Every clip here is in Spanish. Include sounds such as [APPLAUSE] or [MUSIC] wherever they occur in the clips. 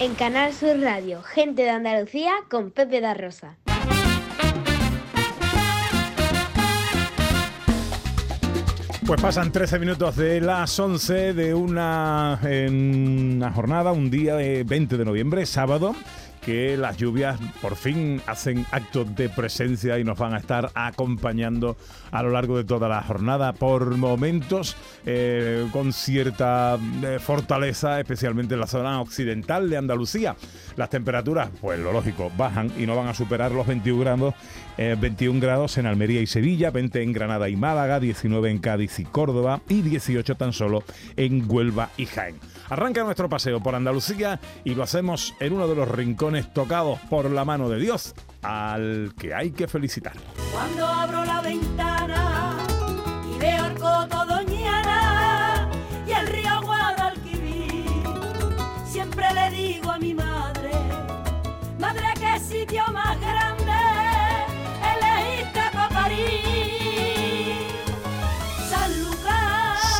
En Canal Sur Radio, gente de Andalucía con Pepe da Rosa. Pues pasan 13 minutos de las 11 de una, una jornada, un día de 20 de noviembre, sábado que las lluvias por fin hacen acto de presencia y nos van a estar acompañando a lo largo de toda la jornada, por momentos eh, con cierta eh, fortaleza, especialmente en la zona occidental de Andalucía. Las temperaturas, pues lo lógico, bajan y no van a superar los 21 grados, 21 eh, grados en Almería y Sevilla, 20 en Granada y Málaga, 19 en Cádiz y Córdoba y 18 tan solo en Huelva y Jaén. Arranca nuestro paseo por Andalucía y lo hacemos en uno de los rincones tocados por la mano de Dios, al que hay que felicitar. Cuando abro la ventana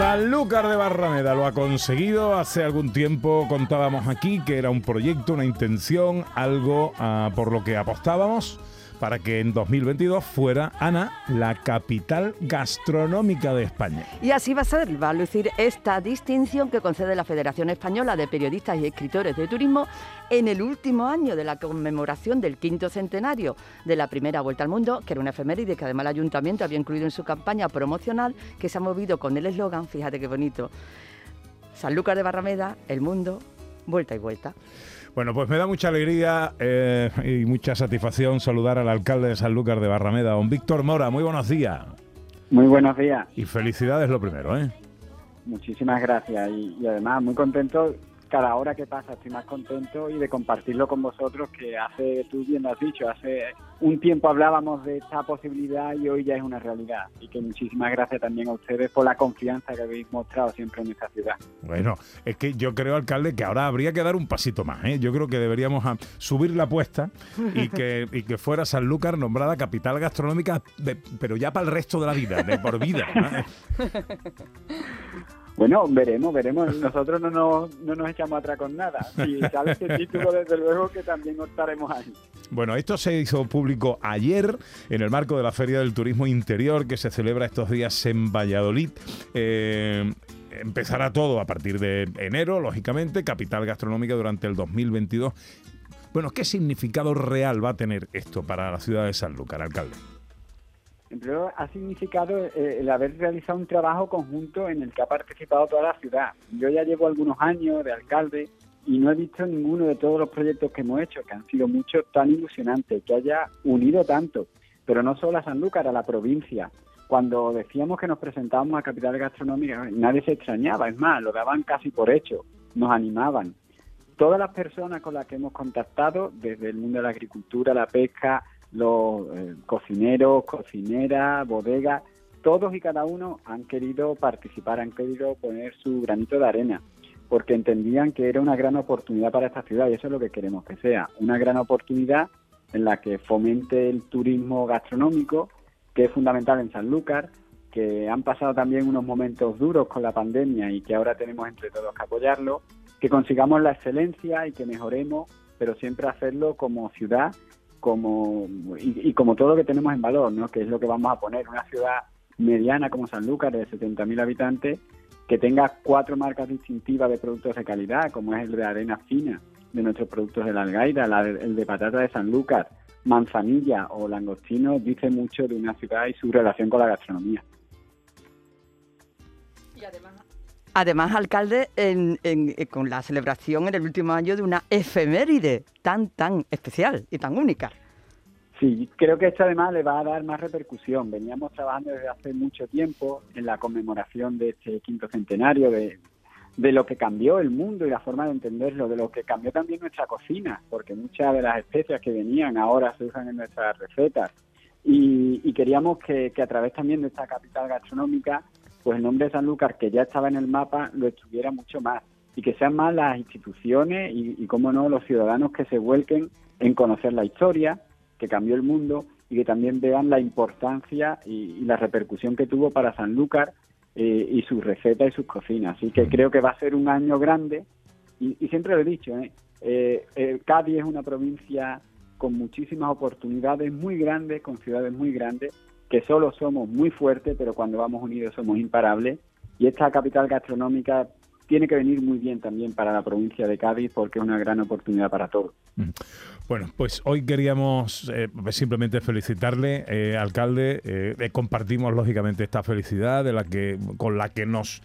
Sanlúcar de Barrameda lo ha conseguido. Hace algún tiempo contábamos aquí que era un proyecto, una intención, algo ah, por lo que apostábamos para que en 2022 fuera Ana la capital gastronómica de España. Y así va a ser, va a lucir esta distinción que concede la Federación Española de Periodistas y Escritores de Turismo en el último año de la conmemoración del quinto centenario de la primera vuelta al mundo, que era una efeméride que además el ayuntamiento había incluido en su campaña promocional, que se ha movido con el eslogan, fíjate qué bonito, Sanlúcar de Barrameda, el mundo, vuelta y vuelta. Bueno, pues me da mucha alegría eh, y mucha satisfacción saludar al alcalde de Sanlúcar de Barrameda, don Víctor Mora. Muy buenos días. Muy buenos días. Y felicidades lo primero, ¿eh? Muchísimas gracias y, y además muy contento cada hora que pasa estoy más contento y de compartirlo con vosotros, que hace, tú bien lo has dicho, hace un tiempo hablábamos de esta posibilidad y hoy ya es una realidad. Y que muchísimas gracias también a ustedes por la confianza que habéis mostrado siempre en esta ciudad. Bueno, es que yo creo, alcalde, que ahora habría que dar un pasito más. ¿eh? Yo creo que deberíamos subir la apuesta y que, [LAUGHS] y que fuera Sanlúcar nombrada capital gastronómica, pero ya para el resto de la vida, de por vida. [LAUGHS] Bueno, veremos, veremos. Nosotros no nos, no nos echamos atrás con nada. Si sale ese título, desde luego que también estaremos ahí. Bueno, esto se hizo público ayer en el marco de la Feria del Turismo Interior que se celebra estos días en Valladolid. Eh, empezará todo a partir de enero, lógicamente, capital gastronómica durante el 2022. Bueno, ¿qué significado real va a tener esto para la ciudad de Sanlúcar, alcalde? Ha significado eh, el haber realizado un trabajo conjunto en el que ha participado toda la ciudad. Yo ya llevo algunos años de alcalde y no he visto ninguno de todos los proyectos que hemos hecho, que han sido muchos, tan ilusionantes, que haya unido tanto, pero no solo a Sanlúcar, a la provincia. Cuando decíamos que nos presentábamos a Capital Gastronómica, nadie se extrañaba, es más, lo daban casi por hecho, nos animaban. Todas las personas con las que hemos contactado, desde el mundo de la agricultura, la pesca, los eh, cocineros, cocineras, bodegas, todos y cada uno han querido participar, han querido poner su granito de arena, porque entendían que era una gran oportunidad para esta ciudad y eso es lo que queremos que sea, una gran oportunidad en la que fomente el turismo gastronómico, que es fundamental en Sanlúcar, que han pasado también unos momentos duros con la pandemia y que ahora tenemos entre todos que apoyarlo, que consigamos la excelencia y que mejoremos, pero siempre hacerlo como ciudad como y, como todo lo que tenemos en valor, ¿no? que es lo que vamos a poner, una ciudad mediana como Sanlúcar de 70.000 habitantes que tenga cuatro marcas distintivas de productos de calidad, como es el de arena fina de nuestros productos de la Algaida, el de patata de Sanlúcar, manzanilla o langostino, dice mucho de una ciudad y su relación con la gastronomía. Y además Además, alcalde, en, eh, con la celebración en el último año de una efeméride tan, tan especial y tan única. Sí, creo que esto además le va a dar más repercusión. Veníamos trabajando desde hace mucho tiempo en la conmemoración de este quinto centenario, de, de lo que cambió el mundo y la forma de entenderlo, de lo que cambió también nuestra cocina, porque muchas de las especias que venían ahora se usan en nuestras recetas. Y, y queríamos que, que a través también de esta capital gastronómica pues el nombre de Sanlúcar, que ya estaba en el mapa, lo estuviera mucho más. Y que sean más las instituciones y, y cómo no, los ciudadanos que se vuelquen en conocer la historia, que cambió el mundo, y que también vean la importancia y, la repercusión que tuvo para Sanlúcar eh, y sus recetas y sus cocinas. Así que creo que va a ser un año grande, y, siempre lo he dicho, ¿eh? Eh, eh, Cádiz es una provincia con muchísimas oportunidades muy grandes, con ciudades muy grandes, que solo somos muy fuertes, pero cuando vamos unidos somos imparables. Y esta capital gastronómica tiene que venir muy bien también para la provincia de Cádiz porque es una gran oportunidad para todos. Bueno, pues hoy queríamos eh, simplemente felicitarle, eh, alcalde. Eh, compartimos lógicamente esta felicidad de la que con la que nos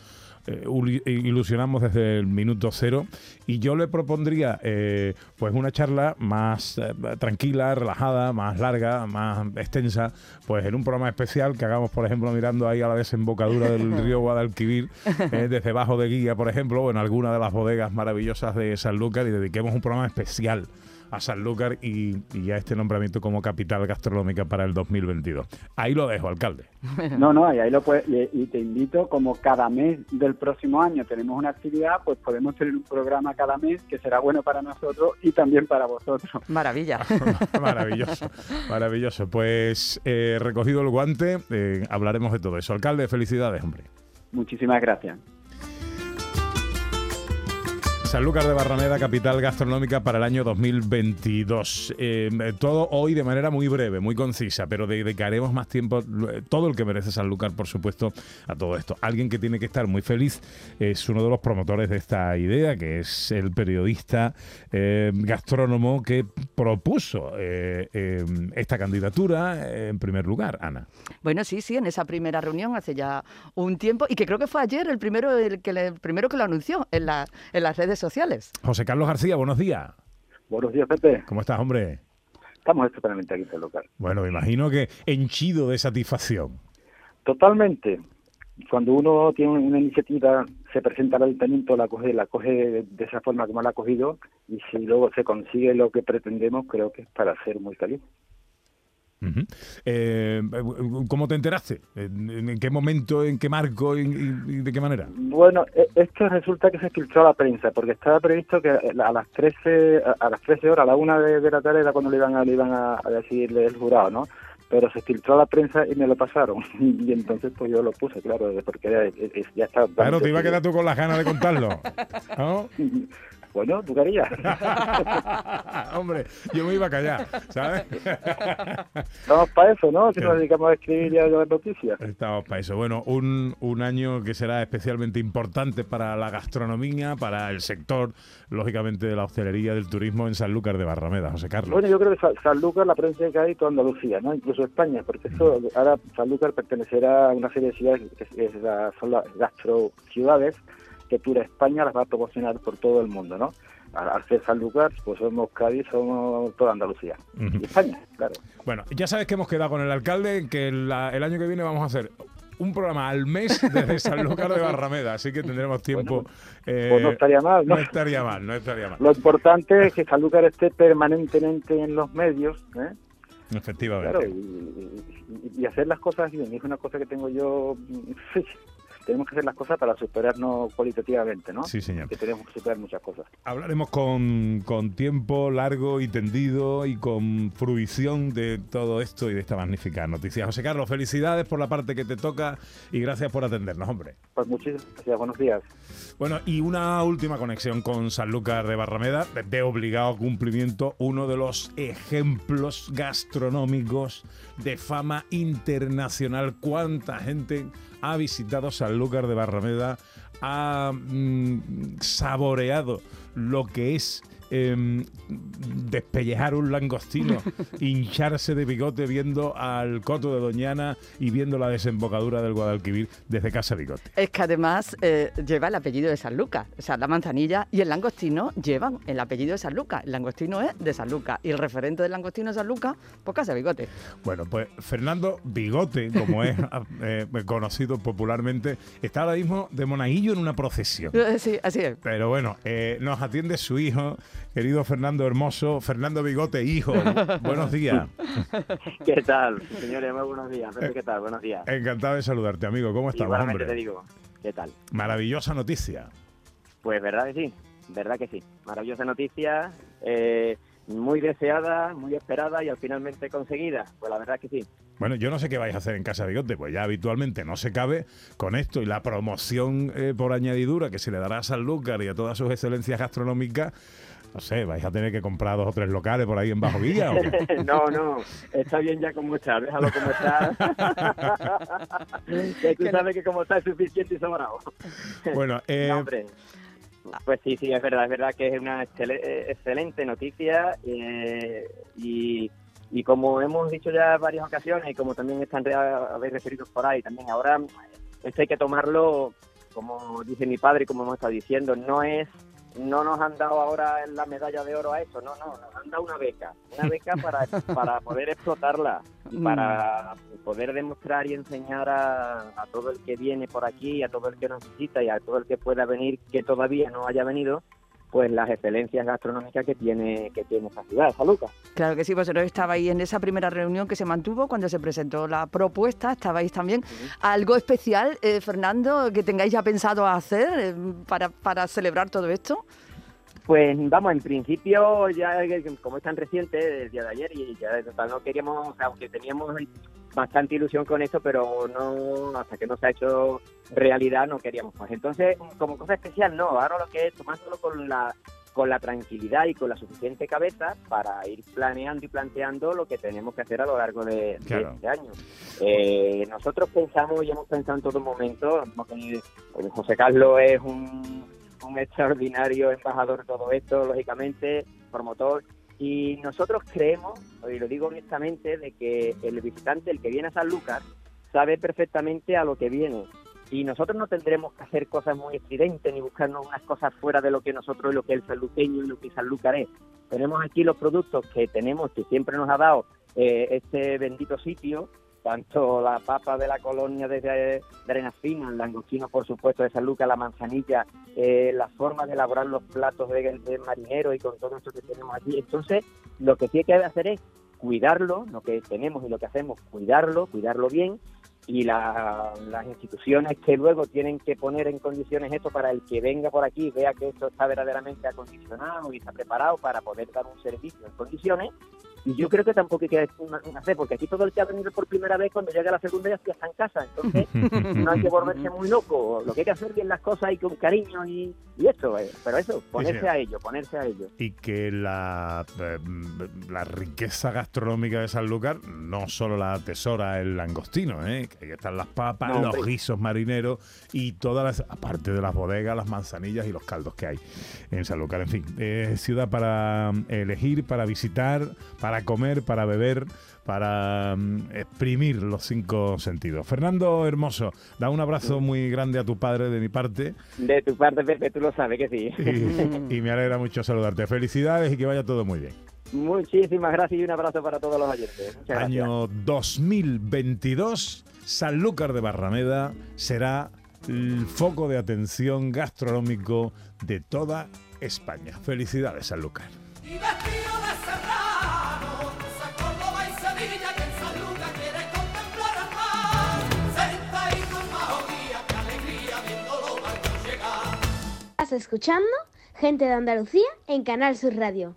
eh, ilusionamos desde el minuto cero y yo le propondría eh, pues una charla más eh, tranquila, relajada, más larga, más extensa, pues en un programa especial que hagamos, por ejemplo, mirando ahí a la desembocadura del [LAUGHS] río Guadalquivir, desde Bajo de Guía, por ejemplo, o en alguna de las bodegas maravillosas de Sanlúcar y dediquemos un programa especial a Sanlúcar y, y, a este nombramiento como capital gastronómica para el 2022. Ahí lo dejo, alcalde. [LAUGHS] No, no, y ahí lo puedes, y, te invito, como cada mes del próximo año tenemos una actividad, pues podemos tener un programa cada mes que será bueno para nosotros y también para vosotros. Maravilla. [LAUGHS] maravilloso, maravilloso. Pues eh, recogido el guante, eh, hablaremos de todo eso. Alcalde, felicidades, hombre. Muchísimas gracias. Sanlúcar de Barrameda, capital gastronómica para el año 2022. Eh, todo hoy de manera muy breve, muy concisa, pero dedicaremos más tiempo, todo el que merece Sanlúcar, por supuesto, a todo esto. Alguien que tiene que estar muy feliz es uno de los promotores de esta idea, que es el periodista eh, gastrónomo que propuso eh, esta candidatura en primer lugar, Ana. Bueno, sí, sí, en esa primera reunión hace ya un tiempo, y que creo que fue ayer el primero, el que el primero que lo anunció en, la, en las redes sociales. José Carlos García, buenos días. Buenos días, Pepe. ¿Cómo estás, hombre? Estamos estupendamente aquí en el local. Bueno, me imagino que henchido de satisfacción. Totalmente. Cuando uno tiene una iniciativa, se presenta al ayuntamiento, la coge, la coge de esa forma como la ha cogido, y si luego se consigue lo que pretendemos, creo que es para ser muy feliz. Eh, ¿Cómo te enteraste? ¿En, qué momento, en qué marco y, de qué manera? Bueno, e, esto resulta que se filtró a la prensa, porque estaba previsto que a las 13, a las 13 horas, a la una de, la tarde era cuando le iban a, le iban a, decir el jurado, ¿no? pero se filtró a la prensa y me lo pasaron. [LAUGHS] Y entonces pues yo lo puse, claro, porque ya, está... Claro, te iba a quedar tú con las ganas de contarlo. ¿no? [LAUGHS] Bueno, tú querías. [LAUGHS] Hombre, yo me iba a callar, ¿sabes? [LAUGHS] Estamos para eso, ¿no? Si nos dedicamos a escribir y a las noticias. Estamos para eso. Bueno, un, un año que será especialmente importante para la gastronomía, para el sector, lógicamente, de la hostelería, del turismo en Sanlúcar de Barrameda, José Carlos. Bueno, yo creo que Sanlúcar, la provincia de Cádiz, toda Andalucía, ¿no? Incluso España, porque eso, ahora Sanlúcar pertenecerá a una serie de ciudades que son las gastro ciudades que Tura España las va a proporcionar por todo el mundo, ¿no? Al ser Sanlúcar, pues somos Cádiz, somos toda Andalucía. Y España, claro. Bueno, ya sabes que hemos quedado con el alcalde, que el año que viene vamos a hacer un programa al mes desde Sanlúcar de Barrameda, así que tendremos tiempo. pues no estaría mal, ¿no? No estaría mal, no estaría mal. Lo importante es que Sanlúcar esté permanentemente en los medios, ¿eh? Efectivamente. Claro, y, y, hacer las cosas bien. Es una cosa que tengo yo [LAUGHS] tenemos que hacer las cosas para superarnos cualitativamente, ¿no? Sí, señor. Que tenemos que superar muchas cosas. Hablaremos con, con tiempo largo y tendido y con fruición de todo esto y de esta magnífica noticia. José Carlos, felicidades por la parte que te toca y gracias por atendernos, hombre. Pues muchísimas gracias, buenos días. Bueno, y una última conexión con Sanlúcar de Barrameda, de obligado cumplimiento, uno de los ejemplos gastronómicos de fama internacional. ¿Cuánta gente ha visitado Sanlúcar de Barrameda, ha mm, saboreado lo que es Em, despellejar un langostino, [LAUGHS] hincharse de bigote viendo al coto de Doñana y viendo la desembocadura del Guadalquivir desde Casa Bigote. Es que además eh, lleva el apellido de San Lucas, o sea, la manzanilla y el langostino llevan el apellido de San Lucas. El langostino es de San Lucas y el referente del langostino de San Lucas, pues Casa Bigote. Bueno, pues Fernando Bigote, como es [LAUGHS] eh, conocido popularmente, está ahora mismo de monaguillo en una procesión. Sí, así es. Pero bueno, eh, nos atiende su hijo querido Fernando Hermoso, Fernando Bigote, hijo. [LAUGHS] buenos días. ¿Qué tal, señores? Muy buenos días. ¿Qué tal? Buenos días. Encantado de saludarte, amigo. ¿Cómo estás, hombre? te digo. ¿Qué tal? Maravillosa noticia. Pues verdad que sí, verdad que sí. Maravillosa noticia, eh, muy deseada, muy esperada y al finalmente conseguida. Pues la verdad que sí. Bueno, yo no sé qué vais a hacer en Casa Bigote, pues ya habitualmente no se cabe con esto y la promoción eh, por añadidura que se le dará a Sanlúcar y a todas sus excelencias gastronómicas. No sé, vais a tener que comprar dos o tres locales por ahí en Bajo Villa. ¿o qué? [LAUGHS] no, no, está bien ya como está, déjalo como está. [LAUGHS] que tú sabes que como está es suficiente y sobrado. Bueno, eh, No, hombre. Pues sí, sí, es verdad, es verdad que es una excel- eh, excelente noticia eh, y, y como hemos dicho ya varias ocasiones y como también están habéis referido por ahí también ahora, esto hay que tomarlo, como dice mi padre y como hemos estado diciendo, no es no nos han dado ahora la medalla de oro a eso, no, no, nos han dado una beca, una [LAUGHS] beca para, para poder explotarla y para poder demostrar y enseñar a, a todo el que viene por aquí, a todo el que nos visita y a todo el que pueda venir que todavía no haya venido, pues las excelencias gastronómicas que tiene que tiene esta ciudad, San Lucas. Claro que sí, vosotros estabais en esa primera reunión que se mantuvo cuando se presentó la propuesta, estabais también. ¿Algo especial, eh, Fernando, que tengáis ya pensado hacer eh, para, para celebrar todo esto? Pues vamos, en principio, ya eh, como es tan reciente, el día de ayer, y ya total, no queríamos, aunque teníamos bastante ilusión con esto, pero no hasta que no se ha hecho realidad no queríamos más. Entonces, como cosa especial, no, ahora lo que es tomándolo con la con la tranquilidad y con la suficiente cabeza para ir planeando y planteando lo que tenemos que hacer a lo largo de, de Claro. este año. Eh, nosotros pensamos y hemos pensado en todo momento, porque José Carlos es un, un extraordinario embajador de todo esto, lógicamente, promotor, y nosotros creemos, y lo digo honestamente, de que el visitante, el que viene a San Lucas, sabe perfectamente a lo que viene. Y nosotros no tendremos que hacer cosas muy estridentes ni buscarnos unas cosas fuera de lo que nosotros, lo que el sanluqueño y lo que Sanlúcar es. Tenemos aquí los productos que tenemos, que siempre nos ha dado eh, este bendito sitio, tanto la papa de la colonia de, Finas, el langostino, por supuesto, de San Lucas, la manzanilla, eh, la forma de elaborar los platos de, de marinero y con todo esto que tenemos aquí. Entonces, lo que sí hay que hacer es cuidarlo, lo que tenemos y lo que hacemos, cuidarlo, cuidarlo bien, y la- las instituciones que luego tienen que poner en condiciones esto para el que venga por aquí vea que esto está verdaderamente acondicionado y está preparado para poder dar un servicio en condiciones. Y yo creo que tampoco hay que hacer, porque aquí todo el que ha venido por primera vez, cuando llega la segunda ya está en casa. Entonces, [LAUGHS] no hay que volverse muy loco. Lo que hay que hacer bien las cosas y con cariño y, y eso. eh. Pero eso, ponerse a ello, ponerse a ello. y que la, eh, la riqueza gastronómica de Sanlúcar no solo la atesora el langostino, ¿eh? que ahí están las papas, No, los guisos marineros y todas las, aparte de las bodegas, las manzanillas y los caldos que hay en Sanlúcar. En fin, es ciudad para mm, elegir, para visitar, para comer, para beber, para mm, exprimir los cinco sentidos. Fernando Hermoso, da un abrazo muy grande a tu padre de mi parte De tu parte, Pepe, tú lo sabes que sí. y, y me alegra mucho saludarte. Felicidades y que vaya todo muy bien. Muchísimas gracias y un abrazo para todos los oyentes. Muchas gracias. Año 2022, Sanlúcar de Barrameda será el foco de atención gastronómico de toda España. Felicidades, Sanlúcar. Estás escuchando Gente de Andalucía en Canal Sur Radio.